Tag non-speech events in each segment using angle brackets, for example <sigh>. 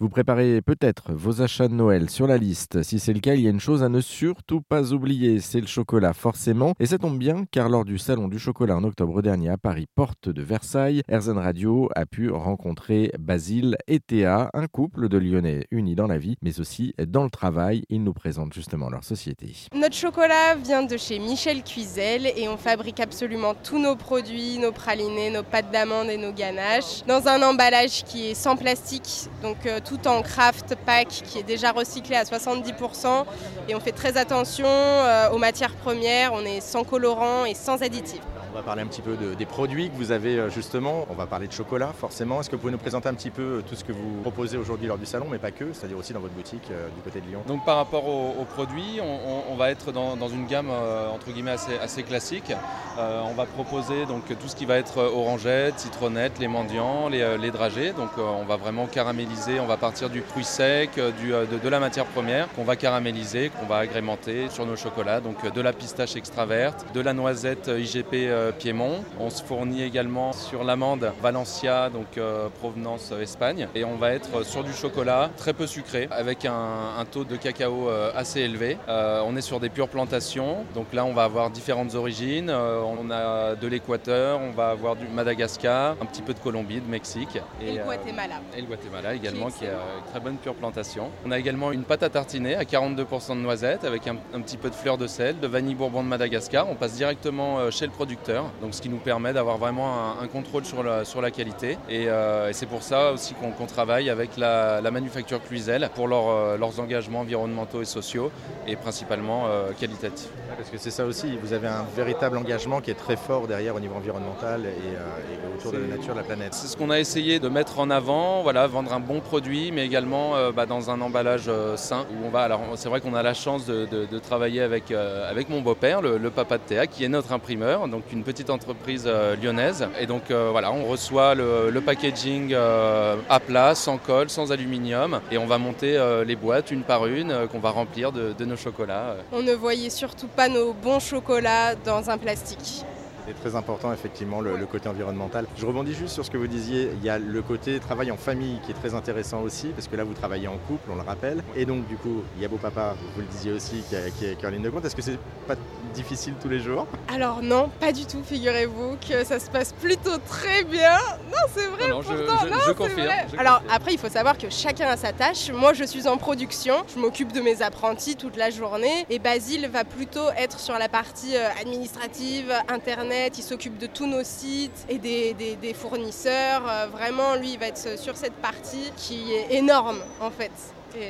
Vous préparez peut-être vos achats de Noël sur la liste. Si c'est le cas, il y a une chose à ne surtout pas oublier, c'est le chocolat forcément. Et ça tombe bien car lors du salon du chocolat en octobre dernier à Paris, porte de Versailles, Erzen Radio a pu rencontrer Basile et Théa, un couple de Lyonnais unis dans la vie, mais aussi dans le travail. Ils nous présentent justement leur société. Notre chocolat vient de chez Michel Cuisel et on fabrique absolument tous nos produits, nos pralinés, nos pâtes d'amandes et nos ganaches dans un emballage qui est sans plastique. Donc euh, tout en craft pack qui est déjà recyclé à 70% et on fait très attention euh, aux matières premières, on est sans colorant et sans additifs. On va parler un petit peu des produits que vous avez euh, justement. On va parler de chocolat forcément. Est-ce que vous pouvez nous présenter un petit peu euh, tout ce que vous proposez aujourd'hui lors du salon, mais pas que, c'est-à-dire aussi dans votre boutique euh, du côté de Lyon? Donc par rapport aux, produits, on, va être dans, une gamme entre guillemets assez, classique. on va proposer donc tout ce qui va être orangette, citronnette, les mendiants, les, dragées. Donc on va vraiment caraméliser. On va partir du fruit sec, de, la matière première qu'on va caraméliser, qu'on va agrémenter sur nos chocolats. Donc de la pistache extra verte, de la noisette IGP Piémont. On se fournit également sur l'amande Valencia, donc euh, provenance euh, Espagne. Et on va être sur du chocolat très peu sucré, avec un, taux de cacao assez élevé. on est sur des pures plantations, donc là on va avoir différentes origines. on a de l'Équateur, on va avoir du Madagascar, un petit peu de Colombie, de Mexique. Et, le Guatemala. et le Guatemala également, qui, est une très bonne pure plantation. On a également une pâte à tartiner à 42% de noisettes, avec un, un petit peu de fleur de sel, de vanille bourbon de Madagascar. On passe directement chez le producteur donc ce qui nous permet d'avoir vraiment un, contrôle sur la, sur la qualité. Et, euh, c'est pour ça aussi qu'on travaille avec la, manufacture Cluizel pour euh, leurs engagements environnementaux et sociaux et principalement euh, qualitatifs. Parce que c'est ça aussi, vous avez un véritable engagement qui est très fort derrière au niveau environnemental et, autour de la nature, de la planète. C'est ce qu'on a essayé de mettre en avant, voilà, vendre un bon produit, mais également bah, dans un emballage sain. Où on va, alors c'est vrai qu'on a la chance de, travailler avec, avec mon beau-père, le, le, papa de Théa, qui est notre imprimeur, donc une petite entreprise euh, lyonnaise. Et donc euh, voilà, on reçoit le, packaging euh, à plat, sans colle, sans aluminium, et on va monter les boîtes une par une qu'on va remplir de nos chocolats. On ne voyait surtout pas nos bons chocolats dans un plastique. C'est très important effectivement le, côté environnemental. Je rebondis juste sur ce que vous disiez, il y a le côté travail en famille qui est très intéressant aussi, parce que là vous travaillez en couple, on le rappelle. Et donc du coup, il y a beau papa, vous le disiez aussi, qui, est, en ligne de compte. Est-ce que c'est pas difficile tous les jours? Alors non, pas du tout, figurez-vous que ça se passe plutôt très bien. Non, c'est vrai. Non, je, confirme, Alors après, il faut savoir que chacun a sa tâche. Moi, je suis en production, je m'occupe de mes apprentis toute la journée, et Basile va plutôt être sur la partie euh, administrative, internet il s'occupe de tous nos sites et des, fournisseurs. Euh, vraiment, lui, il va être sur cette partie qui est énorme en fait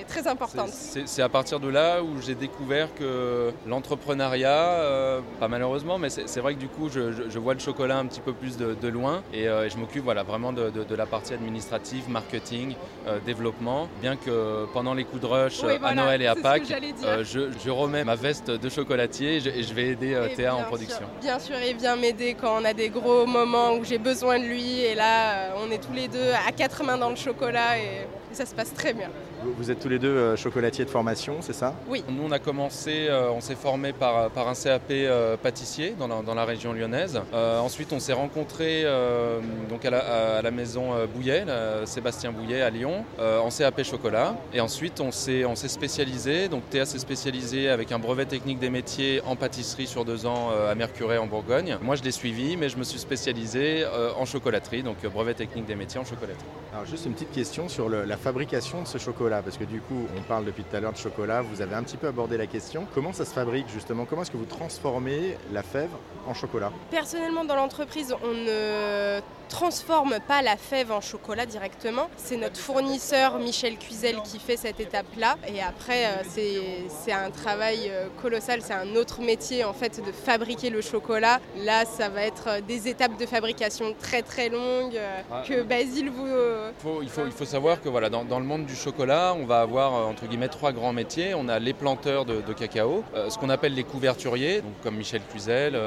très importante. C'est à partir de là où j'ai découvert que l'entrepreneuriat, euh, pas malheureusement, mais c'est vrai que du coup je, vois le chocolat un petit peu plus de, loin euh, et, je m'occupe voilà, vraiment de, la partie administrative, marketing, euh, développement. Bien que pendant les coups de rush à Noël et à Pâques, je, remets ma veste de chocolatier et je, vais aider Théa en production. bien sûr, il vient m'aider quand on a des gros moments où j'ai besoin de lui et là on est tous les deux à quatre mains dans le chocolat et ça se passe très bien. Vous êtes tous les deux euh, chocolatiers de formation, c'est ça? Oui. Nous, on a commencé, euh, on s'est formé par, par un CAP euh, pâtissier dans la, dans la, région lyonnaise. ensuite, on s'est rencontrés donc à la, à la maison Bouillet, Sébastien Bouillet à Lyon, en CAP chocolat. Et ensuite, on s'est spécialisé. Donc, Théa s'est spécialisé avec un brevet technique des métiers en pâtisserie sur deux ans à Mercurey en Bourgogne. Moi, je l'ai suivi, mais je me suis spécialisé en chocolaterie, donc brevet technique des métiers en chocolaterie. Alors, juste une petite question sur la fabrication de ce chocolat parce que du coup, on parle depuis tout à l'heure de chocolat, vous avez un petit peu abordé la question. Comment ça se fabrique justement? Comment est-ce que vous transformez la fève en chocolat? Personnellement, dans l'entreprise, on ne transforme pas la fève en chocolat directement. C'est notre fournisseur Michel Cuisel qui fait cette étape-là. Et après, euh, c'est un travail euh, colossal, c'est un autre métier en fait de fabriquer le chocolat. Là, ça va être euh, des étapes de fabrication très très longues ah. que Basile vous... il, faut, il faut savoir que voilà, dans, dans, le monde du chocolat, on va avoir entre guillemets trois grands métiers. On a les planteurs de, cacao, ce qu'on appelle les couverturiers, donc comme Michel Cuisel,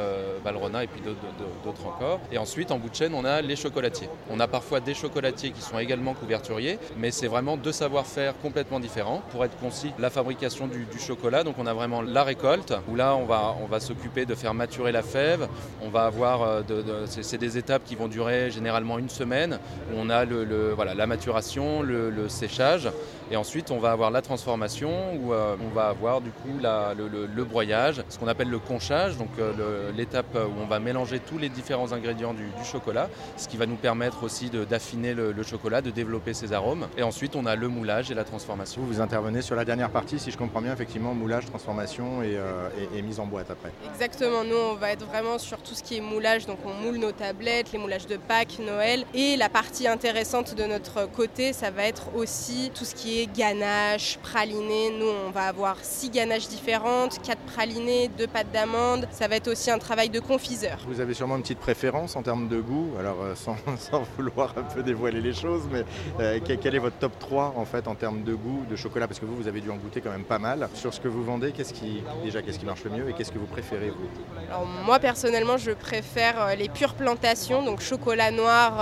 Valrona et puis d'autres encore. Et ensuite, en bout de chaîne, on a les les chocolatiers. On a parfois des chocolatiers qui sont également couverturiers, mais c'est vraiment deux savoir-faire complètement différents. Pour être concis, la fabrication du, chocolat, donc on a vraiment la récolte, où là on va, on va s'occuper de faire maturer la fève. On va avoir, euh, c'est des étapes qui vont durer généralement une semaine, où on a le, voilà, la maturation, le, séchage, et ensuite on va avoir la transformation, où euh, on va avoir du coup le, broyage, ce qu'on appelle le conchage, donc euh, l'étape où on va mélanger tous les différents ingrédients du, chocolat, ce qui va nous permettre aussi d'affiner le, chocolat, de développer ses arômes. Et ensuite, on a le moulage et la transformation. Vous, vous intervenez sur la dernière partie, si je comprends bien, effectivement, moulage, transformation et, euh, mise en boîte après. Exactement, nous, on va être vraiment sur tout ce qui est moulage, donc on moule nos tablettes, les moulages de Pâques, Noël. Et la partie intéressante de notre côté, ça va être aussi tout ce qui est ganache, praliné. Nous, on va avoir six ganaches différentes, quatre pralinés, deux pâtes d'amande. Ça va être aussi un travail de confiseur. Vous avez sûrement une petite préférence en termes de goût, alors euh, <laughs> sans, vouloir un peu dévoiler les choses, mais euh, quel est votre top 3 en fait en termes de goût de chocolat? Parce que vous, vous avez dû en goûter quand même pas mal. Sur ce que vous vendez, déjà, qu'est-ce qui marche le mieux et qu'est-ce que vous préférez vous? Alors, Moi personnellement, je préfère euh, les pures plantations, donc chocolat noir,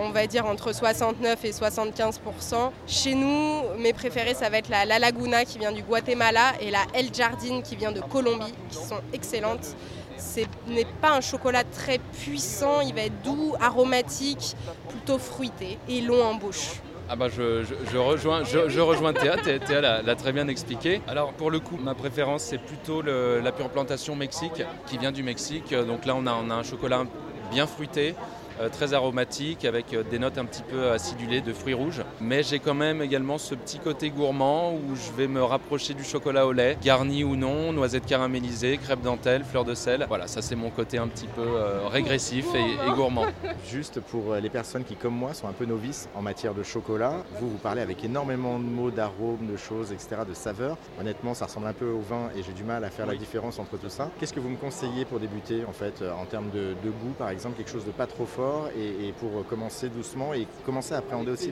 on va dire entre 69 et 75% Chez nous, mes préférés, ça va être la La Laguna qui vient du Guatemala et la El Jardine qui vient de Colombie, qui sont excellentes. Ce n'est pas un chocolat très puissant, il va être doux, aromatique, plutôt fruité et long en bouche. Ah bah je, rejoins, je, rejoins Théa, Théa l'a très bien expliqué. Alors pour le coup, ma préférence c'est plutôt la pure plantation Mexique qui vient du Mexique. Donc là on a, un chocolat bien fruité, euh, très aromatique avec euh, des notes un petit peu acidulées de fruits rouges. Mais j'ai quand même également ce petit côté gourmand où je vais me rapprocher du chocolat au lait, garni ou non, noisettes caramélisées, crêpes dentelle, fleurs de sel. Voilà, ça c'est mon côté un petit peu euh, régressif et, gourmand. <laughs> Juste pour les personnes qui, comme moi, sont un peu novices en matière de chocolat, vous vous parlez avec énormément de mots, d'arômes, de choses, etc., de saveurs. Honnêtement, ça ressemble un peu au vin et j'ai du mal à faire la différence entre tout ça. Qu'est-ce que vous me conseillez pour débuter en fait en termes de, de goût, par exemple, quelque chose de pas trop fort et, pour commencer doucement et commencer à appréhender aussi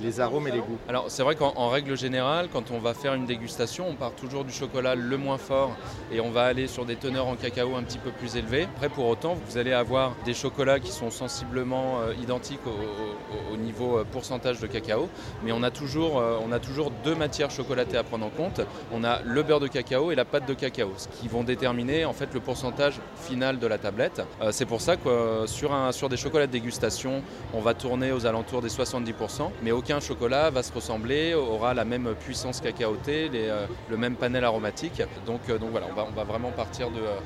les, arômes et les goûts Alors c'est vrai qu'en règle générale, quand on va faire une dégustation, on part toujours du chocolat le moins fort et on va aller sur des teneurs en cacao un petit peu plus élevées. Après pour autant, vous allez avoir des chocolats qui sont sensiblement euh, identiques au, niveau euh, pourcentage de cacao, mais on a, toujours, euh, on a toujours deux matières chocolatées à prendre en compte. On a le beurre de cacao et la pâte de cacao, ce qui vont déterminer en fait le pourcentage final de la tablette. c'est pour ça que sur, un, sur des chocolat de dégustation, on va tourner aux alentours des 70%, mais aucun chocolat va se ressembler, aura la même puissance cacaotée, les, euh, le même panel aromatique. Donc, euh, donc voilà, on va, on va, vraiment partir euh,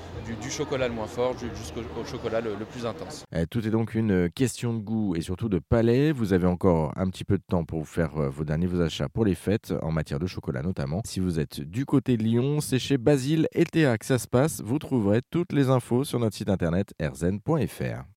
du, chocolat le moins fort jusqu'au chocolat le, plus intense. Eh, tout est donc une question de goût et surtout de palais. Vous avez encore un petit peu de temps pour faire vos derniers achats pour les fêtes, en matière de chocolat notamment. Si vous êtes du côté de Lyon, c'est chez Basile et Théa que ça se passe. Vous trouverez toutes les infos sur notre site internet erzen.fr.